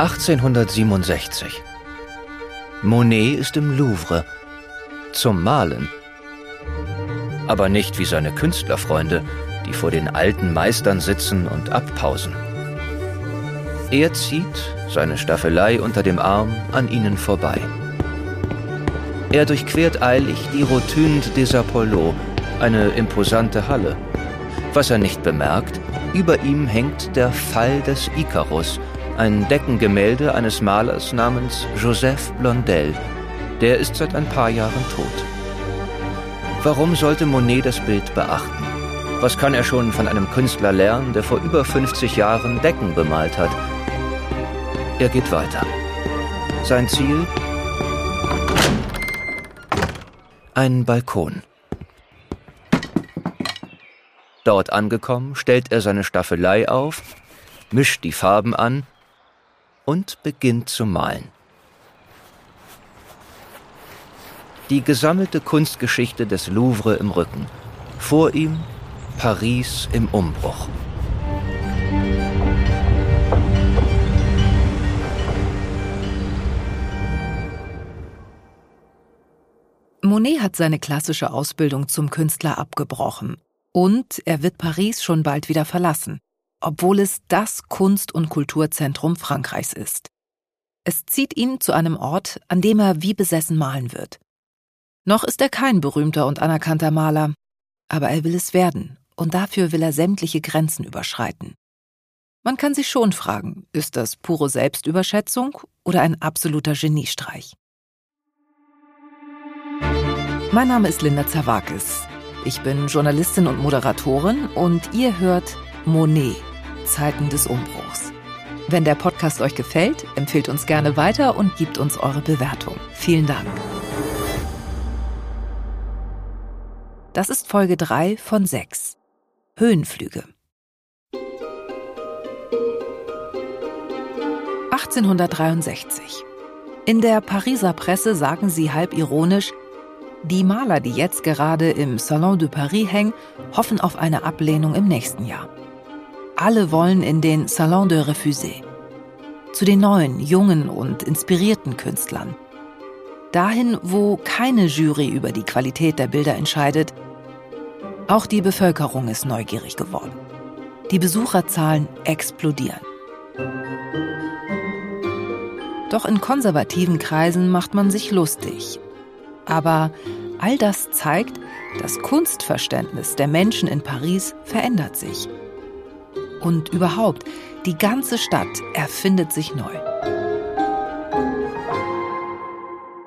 1867. Monet ist im Louvre. Zum Malen. Aber nicht wie seine Künstlerfreunde, die vor den alten Meistern sitzen und abpausen. Er zieht, seine Staffelei unter dem Arm, an ihnen vorbei. Er durchquert eilig die Rotunde des Apollo, eine imposante Halle. Was er nicht bemerkt, über ihm hängt der Fall des Icarus, ein Deckengemälde eines Malers namens Joseph Blondel. Der ist seit ein paar Jahren tot. Warum sollte Monet das Bild beachten? Was kann er schon von einem Künstler lernen, der vor über 50 Jahren Decken bemalt hat? Er geht weiter. Sein Ziel? Ein Balkon. Dort angekommen, stellt er seine Staffelei auf, mischt die Farben an und beginnt zu malen. Die gesammelte Kunstgeschichte des Louvre im Rücken. Vor ihm Paris im Umbruch. Monet hat seine klassische Ausbildung zum Künstler abgebrochen und er wird Paris schon bald wieder verlassen, obwohl es das Kunst- und Kulturzentrum Frankreichs ist. Es zieht ihn zu einem Ort, an dem er wie besessen malen wird. Noch ist er kein berühmter und anerkannter Maler, aber er will es werden, und dafür will er sämtliche Grenzen überschreiten. Man kann sich schon fragen, ist das pure Selbstüberschätzung oder ein absoluter Geniestreich? Mein Name ist Linda Zawakis. Ich bin Journalistin und Moderatorin und ihr hört Monet, Zeiten des Umbruchs. Wenn der Podcast euch gefällt, empfehlt uns gerne weiter und gebt uns eure Bewertung. Vielen Dank. Das ist Folge 3 von 6. Höhenflüge. 1863. In der Pariser Presse sagen sie halb ironisch, die Maler, die jetzt gerade im Salon de Paris hängen, hoffen auf eine Ablehnung im nächsten Jahr. Alle wollen in den Salon de Refusé. Zu den neuen, jungen und inspirierten Künstlern. Dahin, wo keine Jury über die Qualität der Bilder entscheidet. Auch die Bevölkerung ist neugierig geworden. Die Besucherzahlen explodieren. Doch in konservativen Kreisen macht man sich lustig aber all das zeigt, das Kunstverständnis der Menschen in Paris verändert sich. Und überhaupt, die ganze Stadt erfindet sich neu.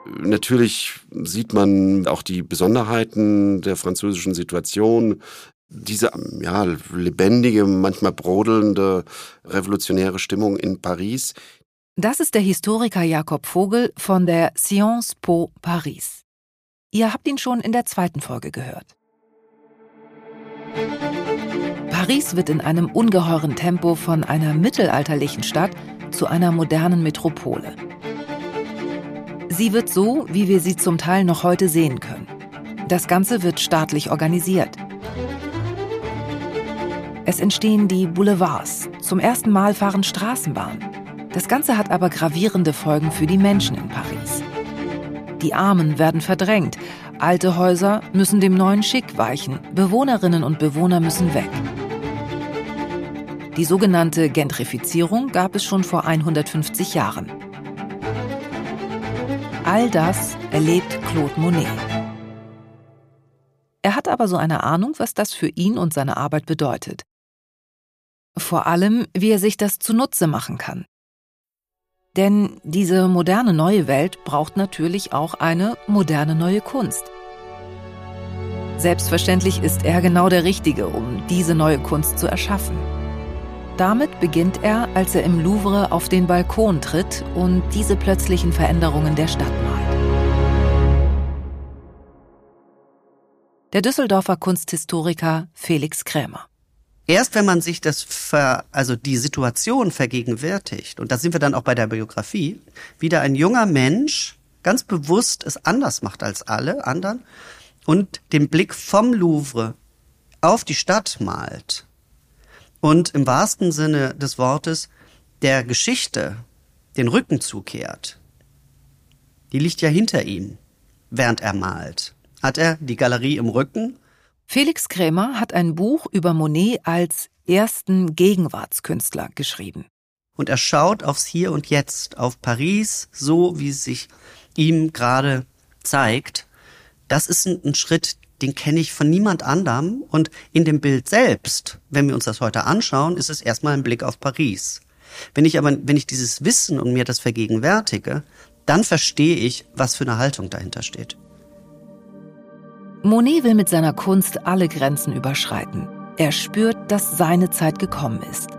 Natürlich sieht man auch die Besonderheiten der französischen Situation. Diese ja, lebendige, manchmal brodelnde revolutionäre Stimmung in Paris. Das ist der Historiker Jakob Vogel von der Sciences Po Paris. Ihr habt ihn schon in der zweiten Folge gehört. Paris wird in einem ungeheuren Tempo von einer mittelalterlichen Stadt zu einer modernen Metropole. Sie wird so, wie wir sie zum Teil noch heute sehen können. Das Ganze wird staatlich organisiert. Es entstehen die Boulevards. Zum ersten Mal fahren Straßenbahnen. Das Ganze hat aber gravierende Folgen für die Menschen in Paris. Die Armen werden verdrängt. Alte Häuser müssen dem neuen Schick weichen. Bewohnerinnen und Bewohner müssen weg. Die sogenannte Gentrifizierung gab es schon vor 150 Jahren. All das erlebt Claude Monet. Er hat aber so eine Ahnung, was das für ihn und seine Arbeit bedeutet. Vor allem, wie er sich das zunutze machen kann. Denn diese moderne neue Welt braucht natürlich auch eine moderne neue Kunst. Selbstverständlich ist er genau der Richtige, um diese neue Kunst zu erschaffen. Damit beginnt er, als er im Louvre auf den Balkon tritt und diese plötzlichen Veränderungen der Stadt malt. Der Düsseldorfer Kunsthistoriker Felix Krämer. Erst wenn man sich das, ver, also die Situation vergegenwärtigt, und da sind wir dann auch bei der Biografie, wieder ein junger Mensch ganz bewusst es anders macht als alle anderen und den Blick vom Louvre auf die Stadt malt und im wahrsten Sinne des Wortes der Geschichte den Rücken zukehrt, die liegt ja hinter ihm, während er malt. Hat er die Galerie im Rücken? Felix Krämer hat ein Buch über Monet als ersten Gegenwartskünstler geschrieben. Und er schaut aufs Hier und Jetzt, auf Paris, so wie es sich ihm gerade zeigt. Das ist ein, ein Schritt, den kenne ich von niemand anderem. Und in dem Bild selbst, wenn wir uns das heute anschauen, ist es erstmal ein Blick auf Paris. Wenn ich aber, wenn ich dieses Wissen und mir das vergegenwärtige, dann verstehe ich, was für eine Haltung dahinter steht. Monet will mit seiner Kunst alle Grenzen überschreiten. Er spürt, dass seine Zeit gekommen ist.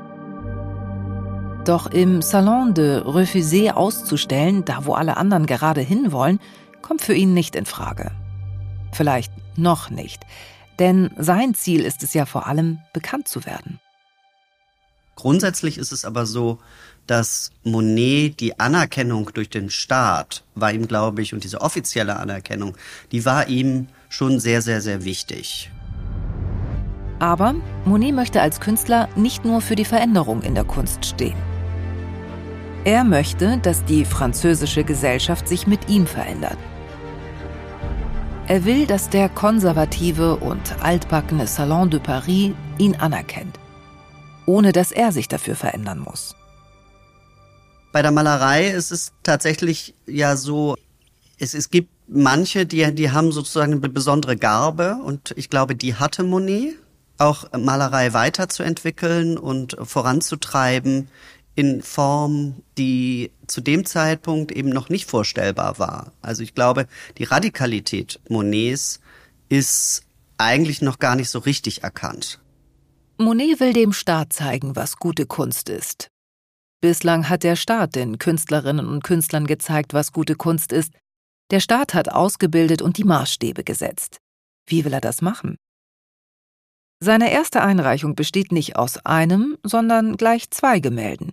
Doch im Salon de Refusé auszustellen, da wo alle anderen gerade hinwollen, kommt für ihn nicht in Frage. Vielleicht noch nicht, denn sein Ziel ist es ja vor allem, bekannt zu werden. Grundsätzlich ist es aber so, dass Monet die Anerkennung durch den Staat war ihm, glaube ich, und diese offizielle Anerkennung, die war ihm schon sehr, sehr, sehr wichtig. Aber Monet möchte als Künstler nicht nur für die Veränderung in der Kunst stehen. Er möchte, dass die französische Gesellschaft sich mit ihm verändert. Er will, dass der konservative und altbackene Salon de Paris ihn anerkennt, ohne dass er sich dafür verändern muss. Bei der Malerei ist es tatsächlich ja so, es, es gibt manche, die, die haben sozusagen eine besondere Garbe und ich glaube, die hatte Monet, auch Malerei weiterzuentwickeln und voranzutreiben in Form, die zu dem Zeitpunkt eben noch nicht vorstellbar war. Also ich glaube, die Radikalität Monets ist eigentlich noch gar nicht so richtig erkannt. Monet will dem Staat zeigen, was gute Kunst ist. Bislang hat der Staat den Künstlerinnen und Künstlern gezeigt, was gute Kunst ist. Der Staat hat ausgebildet und die Maßstäbe gesetzt. Wie will er das machen? Seine erste Einreichung besteht nicht aus einem, sondern gleich zwei Gemälden.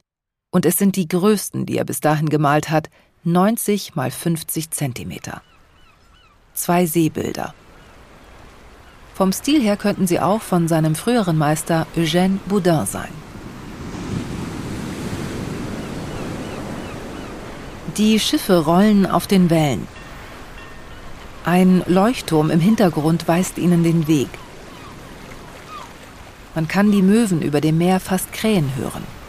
Und es sind die größten, die er bis dahin gemalt hat, 90 mal 50 Zentimeter. Zwei Seebilder. Vom Stil her könnten sie auch von seinem früheren Meister Eugène Boudin sein. Die Schiffe rollen auf den Wellen. Ein Leuchtturm im Hintergrund weist ihnen den Weg. Man kann die Möwen über dem Meer fast krähen hören.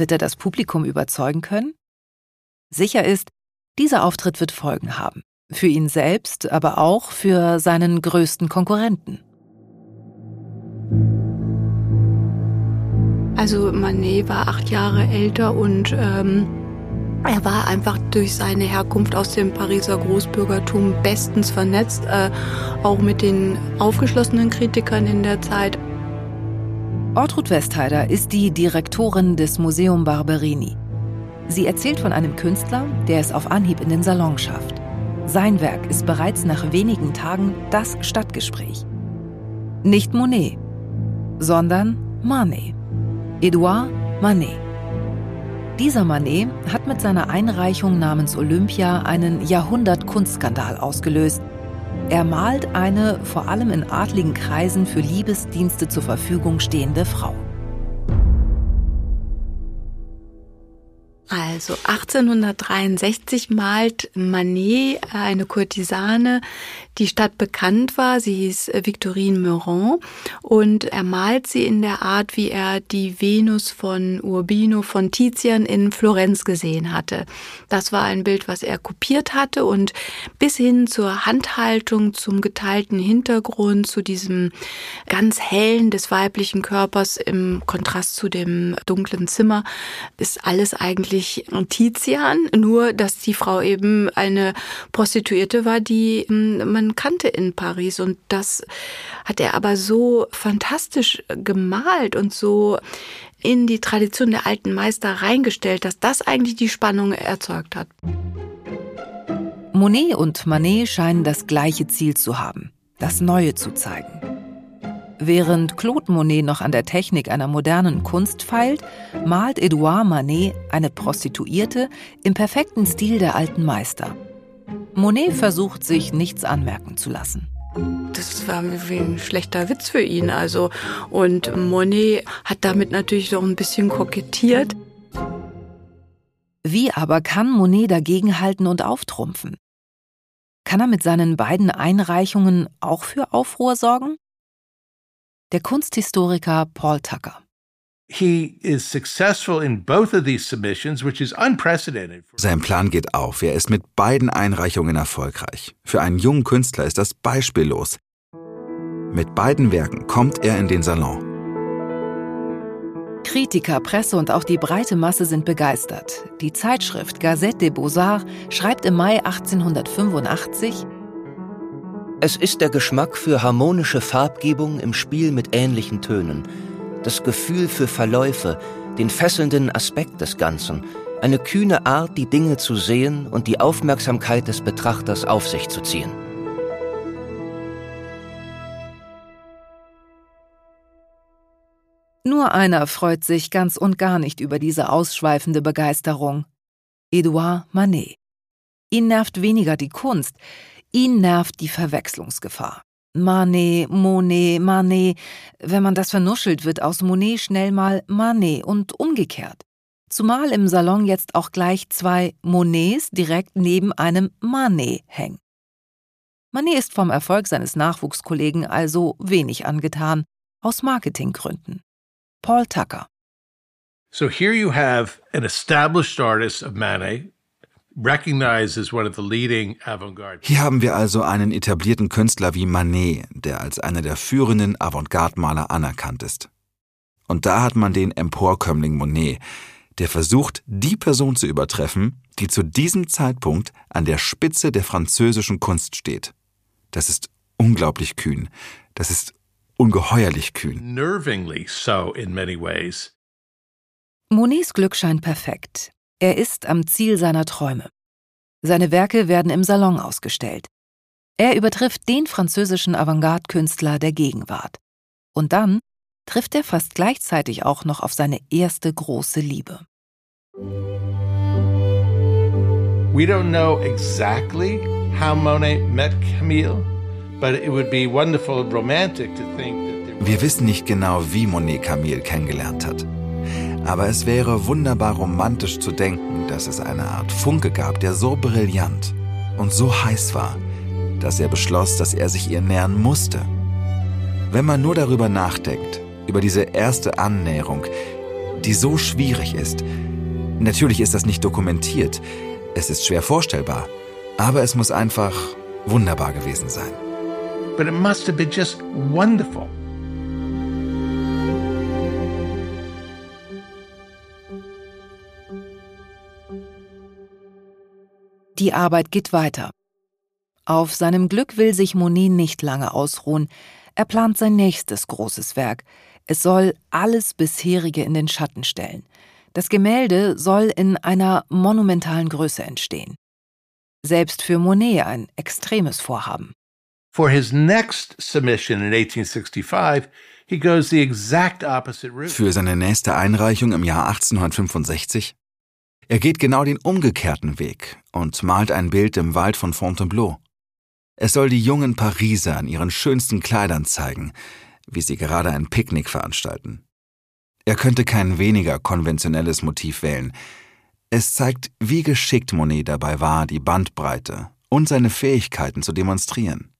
Wird er das Publikum überzeugen können? Sicher ist, dieser Auftritt wird Folgen haben. Für ihn selbst, aber auch für seinen größten Konkurrenten. Also Manet war acht Jahre älter und ähm, er war einfach durch seine Herkunft aus dem Pariser Großbürgertum bestens vernetzt, äh, auch mit den aufgeschlossenen Kritikern in der Zeit. Ortrud Westheider ist die Direktorin des Museum Barberini. Sie erzählt von einem Künstler, der es auf Anhieb in den Salon schafft. Sein Werk ist bereits nach wenigen Tagen das Stadtgespräch. Nicht Monet, sondern Manet. Edouard Manet. Dieser Manet hat mit seiner Einreichung namens Olympia einen Jahrhundert-Kunstskandal ausgelöst. Er malt eine vor allem in adligen Kreisen für Liebesdienste zur Verfügung stehende Frau. Also 1863 malt Manet eine Kurtisane, die Stadt bekannt war. Sie hieß Victorine Meurant und er malt sie in der Art, wie er die Venus von Urbino von Tizian in Florenz gesehen hatte. Das war ein Bild, was er kopiert hatte und bis hin zur Handhaltung, zum geteilten Hintergrund, zu diesem ganz hellen des weiblichen Körpers im Kontrast zu dem dunklen Zimmer, ist alles eigentlich Tizian, nur dass die Frau eben eine Prostituierte war, die hm, man kannte in Paris. Und das hat er aber so fantastisch gemalt und so in die Tradition der alten Meister reingestellt, dass das eigentlich die Spannung erzeugt hat. Monet und Manet scheinen das gleiche Ziel zu haben, das Neue zu zeigen. Während Claude Monet noch an der Technik einer modernen Kunst feilt, malt Edouard Manet eine Prostituierte im perfekten Stil der alten Meister. Monet versucht sich nichts anmerken zu lassen. Das war wie ein schlechter Witz für ihn. Also und Monet hat damit natürlich noch ein bisschen kokettiert. Wie aber kann Monet dagegenhalten und auftrumpfen? Kann er mit seinen beiden Einreichungen auch für Aufruhr sorgen? Der Kunsthistoriker Paul Tucker. Sein Plan geht auf. Er ist mit beiden Einreichungen erfolgreich. Für einen jungen Künstler ist das beispiellos. Mit beiden Werken kommt er in den Salon. Kritiker, Presse und auch die breite Masse sind begeistert. Die Zeitschrift Gazette des Beaux-Arts schreibt im Mai 1885, es ist der Geschmack für harmonische Farbgebung im Spiel mit ähnlichen Tönen, das Gefühl für Verläufe, den fesselnden Aspekt des Ganzen, eine kühne Art, die Dinge zu sehen und die Aufmerksamkeit des Betrachters auf sich zu ziehen. Nur einer freut sich ganz und gar nicht über diese ausschweifende Begeisterung. Edouard Manet. Ihn nervt weniger die Kunst, ihn nervt die Verwechslungsgefahr. Manet, Monet, Manet. Wenn man das vernuschelt, wird aus Monet schnell mal Manet und umgekehrt. Zumal im Salon jetzt auch gleich zwei Monets direkt neben einem Manet hängen. Manet ist vom Erfolg seines Nachwuchskollegen also wenig angetan, aus Marketinggründen. Paul Tucker. So here you have an established artist of Manet, hier haben wir also einen etablierten Künstler wie Manet, der als einer der führenden Avantgarde-Maler anerkannt ist. Und da hat man den Emporkömmling Monet, der versucht, die Person zu übertreffen, die zu diesem Zeitpunkt an der Spitze der französischen Kunst steht. Das ist unglaublich kühn. Das ist ungeheuerlich kühn. Nervingly so in many ways. Monets Glück scheint perfekt. Er ist am Ziel seiner Träume. Seine Werke werden im Salon ausgestellt. Er übertrifft den französischen Avantgarde-Künstler der Gegenwart. Und dann trifft er fast gleichzeitig auch noch auf seine erste große Liebe. We don't know exactly how Monet met Camille, but it would be wonderful and romantic to think that Wir wissen nicht genau, wie Monet Camille kennengelernt hat. Aber es wäre wunderbar romantisch zu denken, dass es eine Art Funke gab, der so brillant und so heiß war, dass er beschloss, dass er sich ihr nähern musste. Wenn man nur darüber nachdenkt, über diese erste Annäherung, die so schwierig ist, natürlich ist das nicht dokumentiert, es ist schwer vorstellbar, aber es muss einfach wunderbar gewesen sein. But it must have been just wonderful. Die Arbeit geht weiter. Auf seinem Glück will sich Monet nicht lange ausruhen. Er plant sein nächstes großes Werk. Es soll alles bisherige in den Schatten stellen. Das Gemälde soll in einer monumentalen Größe entstehen. Selbst für Monet ein extremes Vorhaben. For his next submission in 1865, he goes the exact opposite route. Für seine nächste Einreichung im Jahr 1865 er geht genau den umgekehrten Weg und malt ein Bild im Wald von Fontainebleau. Es soll die jungen Pariser in ihren schönsten Kleidern zeigen, wie sie gerade ein Picknick veranstalten. Er könnte kein weniger konventionelles Motiv wählen. Es zeigt, wie geschickt Monet dabei war, die Bandbreite und seine Fähigkeiten zu demonstrieren.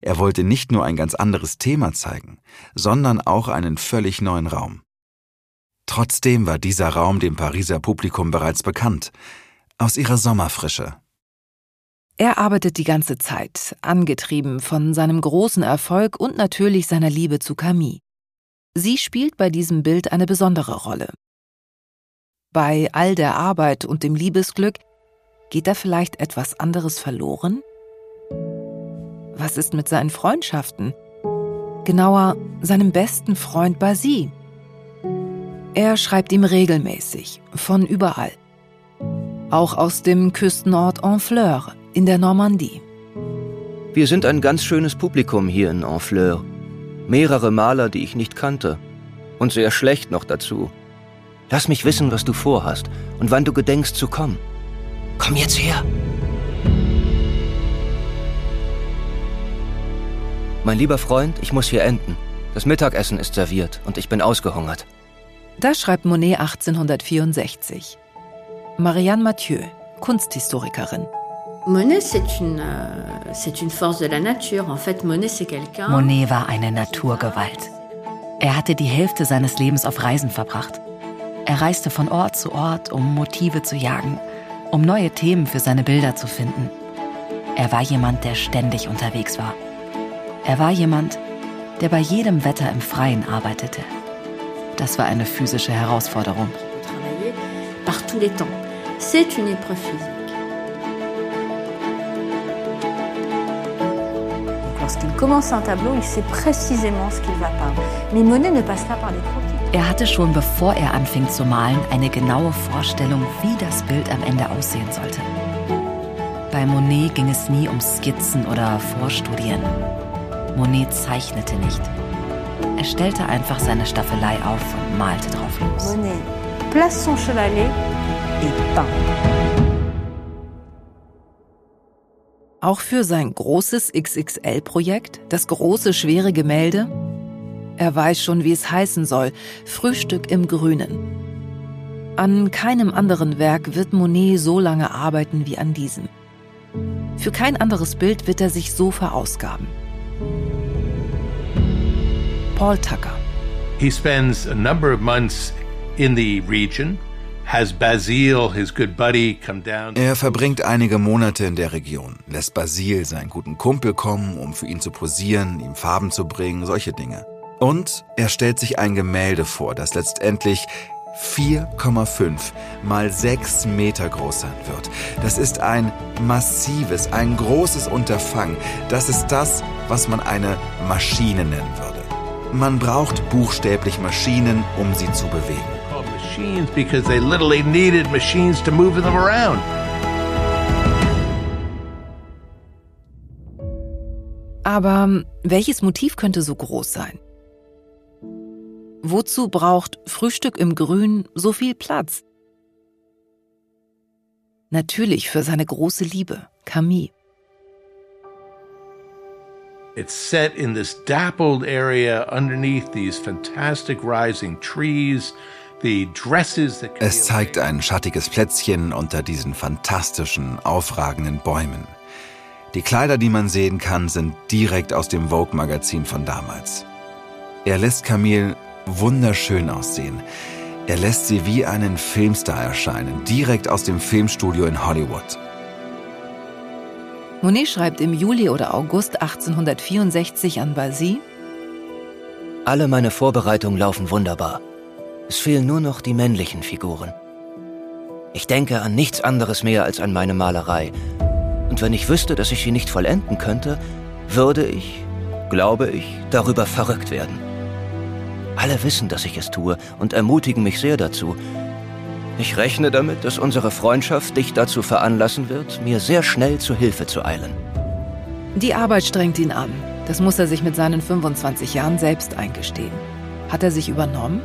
Er wollte nicht nur ein ganz anderes Thema zeigen, sondern auch einen völlig neuen Raum. Trotzdem war dieser Raum dem Pariser Publikum bereits bekannt, aus ihrer Sommerfrische. Er arbeitet die ganze Zeit, angetrieben von seinem großen Erfolg und natürlich seiner Liebe zu Camille. Sie spielt bei diesem Bild eine besondere Rolle. Bei all der Arbeit und dem Liebesglück geht da vielleicht etwas anderes verloren? Was ist mit seinen Freundschaften? Genauer, seinem besten Freund Basile. Er schreibt ihm regelmäßig, von überall. Auch aus dem Küstenort Honfleur in der Normandie. Wir sind ein ganz schönes Publikum hier in Honfleur. Mehrere Maler, die ich nicht kannte. Und sehr schlecht noch dazu. Lass mich wissen, was du vorhast und wann du gedenkst zu kommen. Komm jetzt her! Mein lieber Freund, ich muss hier enden. Das Mittagessen ist serviert und ich bin ausgehungert. Das schreibt Monet 1864. Marianne Mathieu, Kunsthistorikerin. Euh, c'est une force de la nature. En fait, Monet, c'est quelqu'un. Monet war eine Naturgewalt. Er hatte die Hälfte seines Lebens auf Reisen verbracht. Er reiste von Ort zu Ort, um Motive zu jagen, um neue Themen für seine Bilder zu finden. Er war jemand, der ständig unterwegs war. Er war jemand, der bei jedem Wetter im Freien arbeitete. Das war eine physische Herausforderung. Ne. Er hatte schon bevor er anfing zu malen eine genaue Vorstellung, wie das Bild am Ende aussehen sollte. Bei Monet ging es nie um Skizzen oder Vorstudien. Monet zeichnete nicht. Er stellte einfach seine Staffelei auf und malte drauf los. Monet place son chevalet et peint. Auch für sein großes XXL-Projekt, das große schwere Gemälde, er weiß schon, wie es heißen soll, Frühstück im Grünen. An keinem anderen Werk wird Monet so lange arbeiten wie an diesem. Für kein anderes Bild wird er sich so verausgaben. Paul Tucker. He spends a number of months in the region, has Basil, his good buddy, come down. Er verbringt einige Monate in der Region, lässt Basil, seinen guten Kumpel, kommen, um für ihn zu posieren, ihm Farben zu bringen, solche Dinge. Und er stellt sich ein Gemälde vor, das letztendlich 4,5 mal 6 Meter groß sein wird. Das ist ein massives, ein großes Unterfangen. Das ist das, was man eine Maschine nennen würde. Man braucht buchstäblich Maschinen, um sie zu bewegen. Called machines because they literally needed machines to move them around. Aber welches Motiv könnte so groß sein? Wozu braucht Frühstück im Grün so viel Platz? Natürlich für seine große Liebe, Camille. It's set in this dappled area underneath these fantastic rising trees. Es zeigt ein schattiges Plätzchen unter diesen fantastischen, aufragenden Bäumen. Die Kleider, die man sehen kann, sind direkt aus dem Vogue-Magazin von damals. Er lässt Camille wunderschön aussehen. Er lässt sie wie einen Filmstar erscheinen, direkt aus dem Filmstudio in Hollywood. Monet schreibt im Juli oder August 1864 an Basy, Alle meine Vorbereitungen laufen wunderbar. Es fehlen nur noch die männlichen Figuren. Ich denke an nichts anderes mehr als an meine Malerei. Und wenn ich wüsste, dass ich sie nicht vollenden könnte, würde ich, glaube ich, darüber verrückt werden. Alle wissen, dass ich es tue und ermutigen mich sehr dazu. Ich rechne damit, dass unsere Freundschaft dich dazu veranlassen wird, mir sehr schnell zu Hilfe zu eilen. die Arbeit strengt ihn an. Das muss er sich mit seinen 25 Jahren selbst eingestehen. Hat er sich übernommen?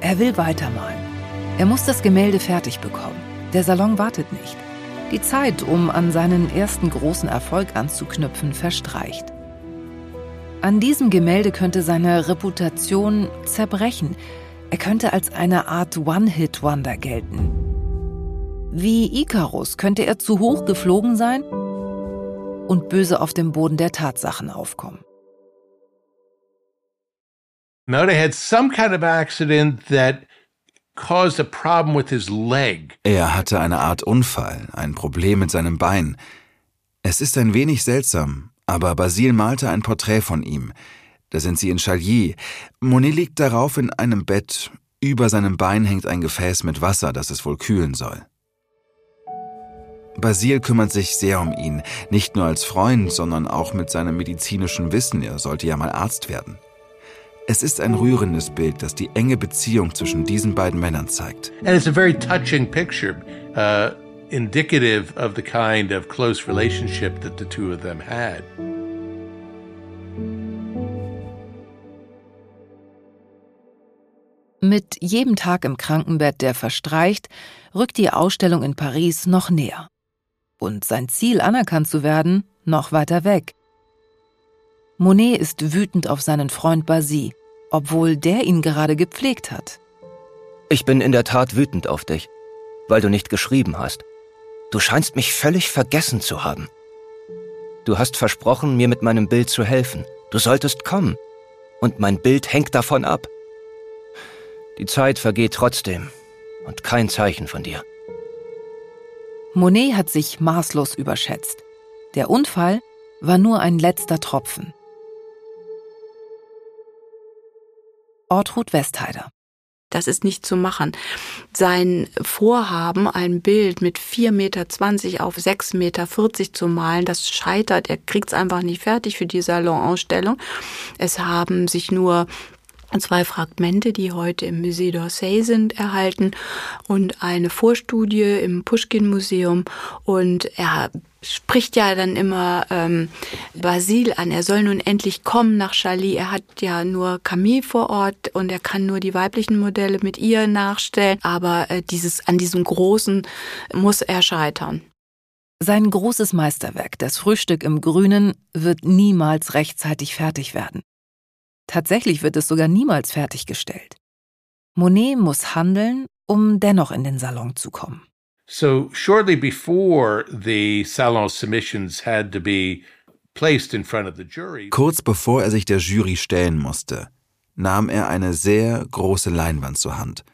Er will weitermalen. Er muss das Gemälde fertig bekommen. Der Salon wartet nicht. Die Zeit, um an seinen ersten großen Erfolg anzuknüpfen, verstreicht. An diesem Gemälde könnte seine Reputation zerbrechen. Er könnte als eine Art One-Hit-Wonder gelten. Wie Icarus könnte er zu hoch geflogen sein und böse auf dem Boden der Tatsachen aufkommen. Monet had some kind of accident that caused a problem with his leg. Er hatte eine Art Unfall, ein Problem mit seinem Bein. Es ist ein wenig seltsam, aber Basile malte ein Porträt von ihm. Da sind sie in Chailly. Monet liegt darauf in einem Bett. Über seinem Bein hängt ein Gefäß mit Wasser, das es wohl kühlen soll. Basile kümmert sich sehr um ihn, nicht nur als Freund, sondern auch mit seinem medizinischen Wissen. Er sollte ja mal Arzt werden. Es ist ein rührendes Bild, das die enge Beziehung zwischen diesen beiden Männern zeigt. And it's a very touching picture, uh, indicative of the kind of close relationship that the two of them had. Mit jedem Tag im Krankenbett, der verstreicht, rückt die Ausstellung in Paris noch näher. Und sein Ziel, anerkannt zu werden, noch weiter weg. Monet ist wütend auf seinen Freund Basile, obwohl der ihn gerade gepflegt hat. Ich bin in der Tat wütend auf dich, weil du nicht geschrieben hast. Du scheinst mich völlig vergessen zu haben. Du hast versprochen, mir mit meinem Bild zu helfen. Du solltest kommen. Und mein Bild hängt davon ab. Die Zeit vergeht trotzdem und kein Zeichen von dir. Monet hat sich maßlos überschätzt. Der Unfall war nur ein letzter Tropfen. Ortrud Westheider das ist nicht zu machen. Sein Vorhaben, ein Bild mit 4,20 Meter auf 6,40 Meter zu malen, das scheitert. Er kriegt es einfach nicht fertig für die Salonausstellung. Es haben sich nur zwei Fragmente, die heute im Musée d'Orsay sind, erhalten und eine Vorstudie im Pushkin-Museum. Und er spricht ja dann immer ähm, Basil an. Er soll nun endlich kommen nach Charlie. Er hat ja nur Camille vor Ort und er kann nur die weiblichen Modelle mit ihr nachstellen. Aber äh, dieses an diesem Großen muss er scheitern. Sein großes Meisterwerk, das Frühstück im Grünen, wird niemals rechtzeitig fertig werden. Tatsächlich wird es sogar niemals fertiggestellt. Monet muss handeln, um dennoch in den Salon zu kommen. So shortly before the salon submissions had to be placed in front of the jury. Kurz bevor er sich der Jury stellen musste, nahm er eine sehr große Leinwand zur Hand,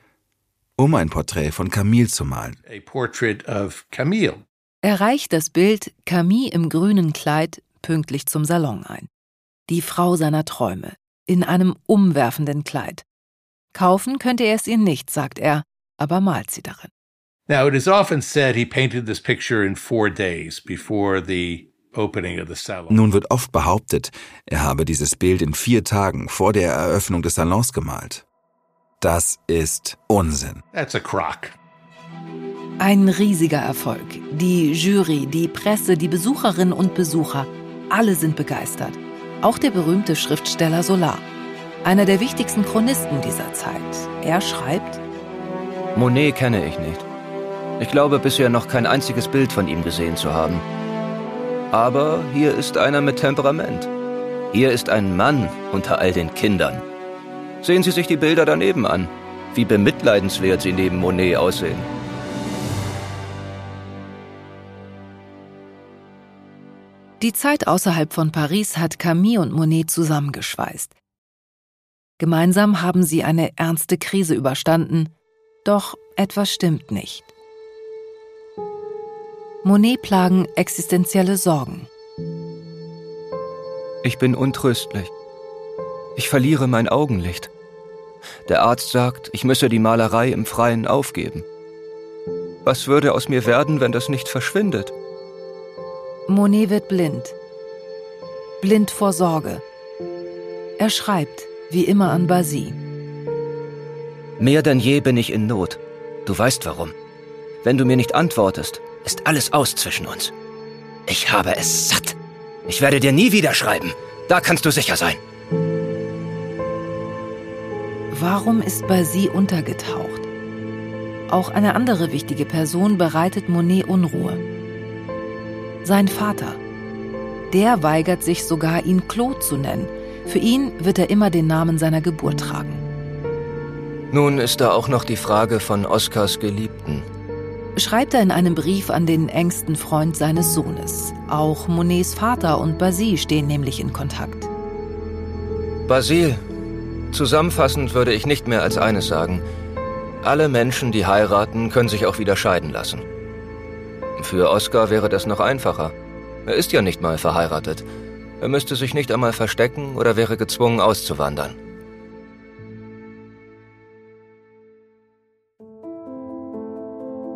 um ein Porträt von Camille zu malen. A portrait of Camille. Er reicht das Bild Camille im grünen Kleid pünktlich zum Salon ein. Die Frau seiner Träume, in einem umwerfenden Kleid. Kaufen könnte er es ihr nicht, sagt er, aber malt sie darin. Now, it is often said he painted this picture in four days before the opening of the salon. Nun wird oft behauptet, er habe dieses Bild in vier Tagen vor der Eröffnung des Salons gemalt. Das ist Unsinn. That's a crock. Ein riesiger Erfolg. Die Jury, die Presse, die Besucherinnen und Besucher, alle sind begeistert. Auch der berühmte Schriftsteller Solar, einer der wichtigsten Chronisten dieser Zeit. Er schreibt: Monet kenne ich nicht. Ich glaube bisher noch kein einziges Bild von ihm gesehen zu haben. Aber hier ist einer mit Temperament. Hier ist ein Mann unter all den Kindern. Sehen Sie sich die Bilder daneben an, wie bemitleidenswert sie neben Monet aussehen. Die Zeit außerhalb von Paris hat Camille und Monet zusammengeschweißt. Gemeinsam haben sie eine ernste Krise überstanden, doch etwas stimmt nicht. Monet plagen existenzielle Sorgen. Ich bin untröstlich. Ich verliere mein Augenlicht. Der Arzt sagt, ich müsse die Malerei im Freien aufgeben. Was würde aus mir werden, wenn das nicht verschwindet? Monet wird blind. Blind vor Sorge. Er schreibt, wie immer an Basile. Mehr denn je bin ich in Not. Du weißt warum. Wenn du mir nicht antwortest, ist alles aus zwischen uns. Ich habe es satt. Ich werde dir nie wieder schreiben. Da kannst du sicher sein. Warum ist Basile untergetaucht? Auch eine andere wichtige Person bereitet Monet Unruhe. Sein Vater. Der weigert sich sogar, ihn Claude zu nennen. Für ihn wird er immer den Namen seiner Geburt tragen. Nun ist da auch noch die Frage von Oskars Geliebten schreibt er in einem Brief an den engsten Freund seines Sohnes. Auch Monets Vater und Basile stehen nämlich in Kontakt. Basile, zusammenfassend würde ich nicht mehr als eines sagen. Alle Menschen, die heiraten, können sich auch wieder scheiden lassen. Für Oskar wäre das noch einfacher. Er ist ja nicht mal verheiratet. Er müsste sich nicht einmal verstecken oder wäre gezwungen auszuwandern.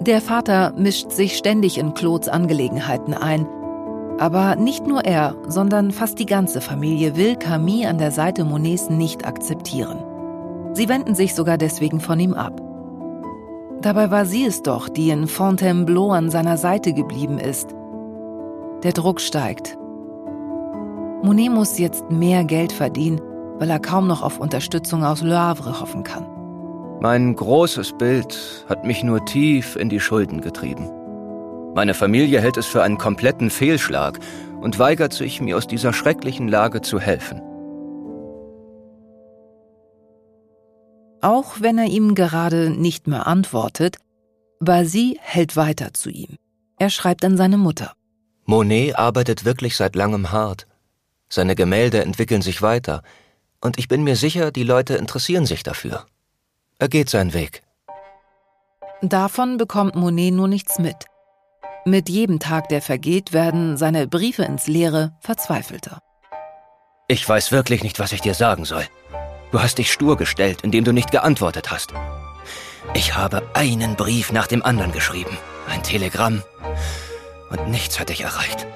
Der Vater mischt sich ständig in Claudes Angelegenheiten ein. Aber nicht nur er, sondern fast die ganze Familie will Camille an der Seite Monets nicht akzeptieren. Sie wenden sich sogar deswegen von ihm ab. Dabei war sie es doch, die in Fontainebleau an seiner Seite geblieben ist. Der Druck steigt. Monet muss jetzt mehr Geld verdienen, weil er kaum noch auf Unterstützung aus Le Havre hoffen kann. Mein großes Bild hat mich nur tief in die Schulden getrieben. Meine Familie hält es für einen kompletten Fehlschlag und weigert sich, mir aus dieser schrecklichen Lage zu helfen. Auch wenn er ihm gerade nicht mehr antwortet, Basy hält weiter zu ihm. Er schreibt an seine Mutter. Monet arbeitet wirklich seit langem hart. Seine Gemälde entwickeln sich weiter, und ich bin mir sicher, die Leute interessieren sich dafür. Er geht seinen Weg. Davon bekommt Monet nur nichts mit. Mit jedem Tag, der vergeht, werden seine Briefe ins Leere verzweifelter. Ich weiß wirklich nicht, was ich dir sagen soll. Du hast dich stur gestellt, indem du nicht geantwortet hast. Ich habe einen Brief nach dem anderen geschrieben, ein Telegramm, und nichts hat dich erreicht.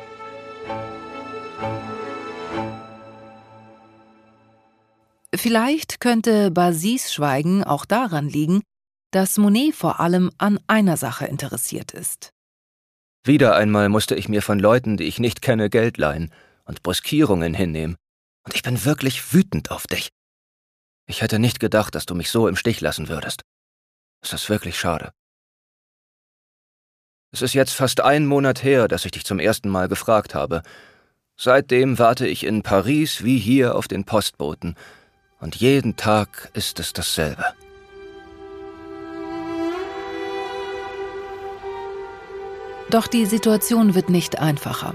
Vielleicht könnte Basis Schweigen auch daran liegen, dass Monet vor allem an einer Sache interessiert ist. Wieder einmal musste ich mir von Leuten, die ich nicht kenne, Geld leihen und Bruskierungen hinnehmen. Und ich bin wirklich wütend auf dich. Ich hätte nicht gedacht, dass du mich so im Stich lassen würdest. Es ist wirklich schade. Es ist jetzt fast ein Monat her, dass ich dich zum ersten Mal gefragt habe. Seitdem warte ich in Paris wie hier auf den Postboten, und jeden Tag ist es dasselbe. Doch die Situation wird nicht einfacher.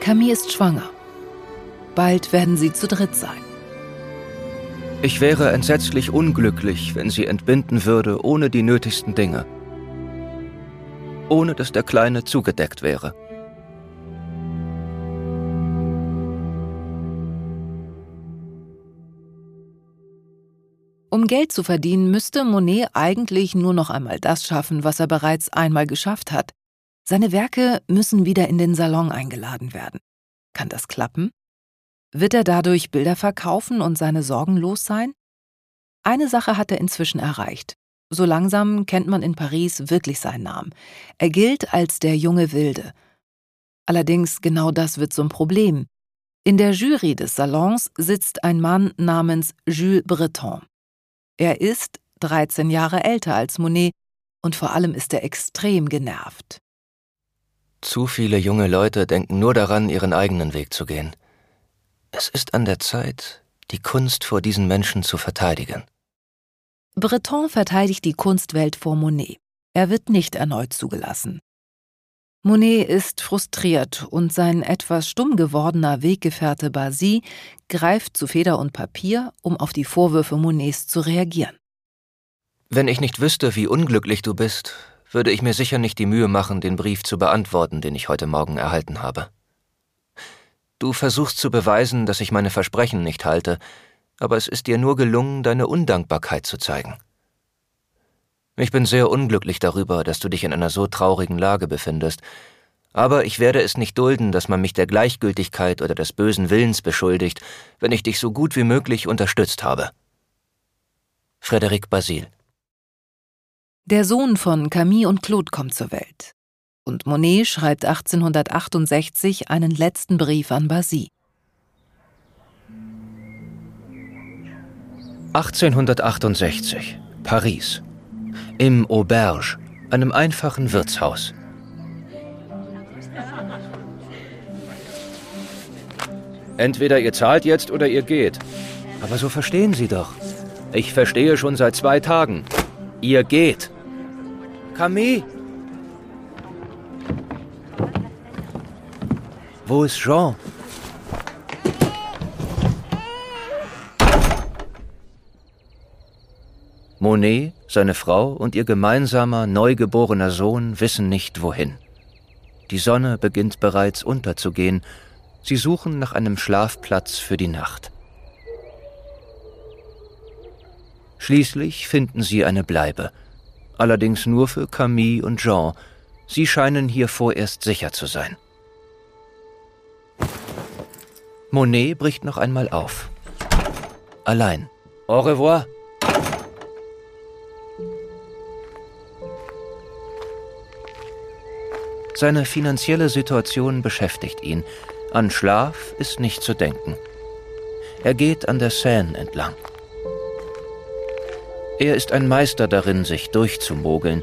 Camille ist schwanger. Bald werden sie zu dritt sein. Ich wäre entsetzlich unglücklich, wenn sie entbinden würde ohne die nötigsten Dinge. Ohne dass der Kleine zugedeckt wäre. Um Geld zu verdienen, müsste Monet eigentlich nur noch einmal das schaffen, was er bereits einmal geschafft hat. Seine Werke müssen wieder in den Salon eingeladen werden. Kann das klappen? Wird er dadurch Bilder verkaufen und seine Sorgen los sein? Eine Sache hat er inzwischen erreicht. So langsam kennt man in Paris wirklich seinen Namen. Er gilt als der junge Wilde. Allerdings genau das wird zum Problem. In der Jury des Salons sitzt ein Mann namens Jules Breton. Er ist 13 Jahre älter als Monet und vor allem ist er extrem genervt. Zu viele junge Leute denken nur daran, ihren eigenen Weg zu gehen. Es ist an der Zeit, die Kunst vor diesen Menschen zu verteidigen. Breton verteidigt die Kunstwelt vor Monet. Er wird nicht erneut zugelassen. Monet ist frustriert und sein etwas stumm gewordener Weggefährte Basy greift zu Feder und Papier, um auf die Vorwürfe Monets zu reagieren. Wenn ich nicht wüsste, wie unglücklich du bist, würde ich mir sicher nicht die Mühe machen, den Brief zu beantworten, den ich heute Morgen erhalten habe. Du versuchst zu beweisen, dass ich meine Versprechen nicht halte, aber es ist dir nur gelungen, deine Undankbarkeit zu zeigen. Ich bin sehr unglücklich darüber, dass du dich in einer so traurigen Lage befindest, aber ich werde es nicht dulden, dass man mich der Gleichgültigkeit oder des bösen Willens beschuldigt, wenn ich dich so gut wie möglich unterstützt habe. Frédéric Basile Der Sohn von Camille und Claude kommt zur Welt und Monet schreibt 1868 einen letzten Brief an Basy. 1868, Paris. Im Auberge, einem einfachen Wirtshaus. Entweder ihr zahlt jetzt oder ihr geht. Aber so verstehen Sie doch. Ich verstehe schon seit zwei Tagen. Ihr geht. Camille, Wo ist Jean? Monet, seine Frau und ihr gemeinsamer neugeborener Sohn wissen nicht wohin. Die Sonne beginnt bereits unterzugehen. Sie suchen nach einem Schlafplatz für die Nacht. Schließlich finden sie eine Bleibe, allerdings nur für Camille und Jean. Sie scheinen hier vorerst sicher zu sein. Monet bricht noch einmal auf. Allein. Au revoir. Seine finanzielle Situation beschäftigt ihn. An Schlaf ist nicht zu denken. Er geht an der Seine entlang. Er ist ein Meister darin, sich durchzumogeln,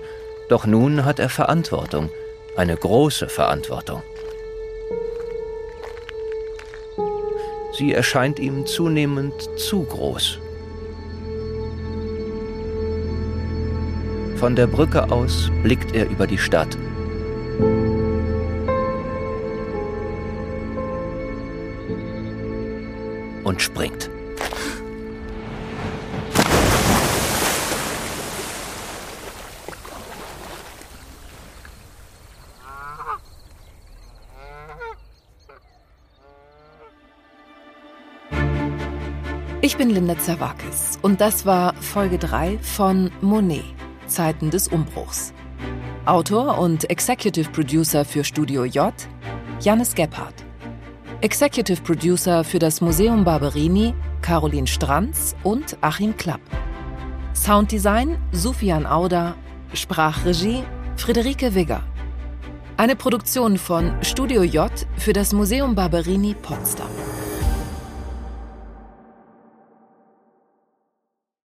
doch nun hat er Verantwortung, eine große Verantwortung. Sie erscheint ihm zunehmend zu groß. Von der Brücke aus blickt er über die Stadt. Und springt. Ich bin Linda Zerwakis und das war Folge 3 von Monet, Zeiten des Umbruchs. Autor und Executive Producer für Studio J, Janis Gebhardt. Executive Producer für das Museum Barberini, Caroline Stranz und Achim Klapp. Sounddesign Sufian Auda, Sprachregie Friederike Wigger. Eine Produktion von Studio J für das Museum Barberini Potsdam.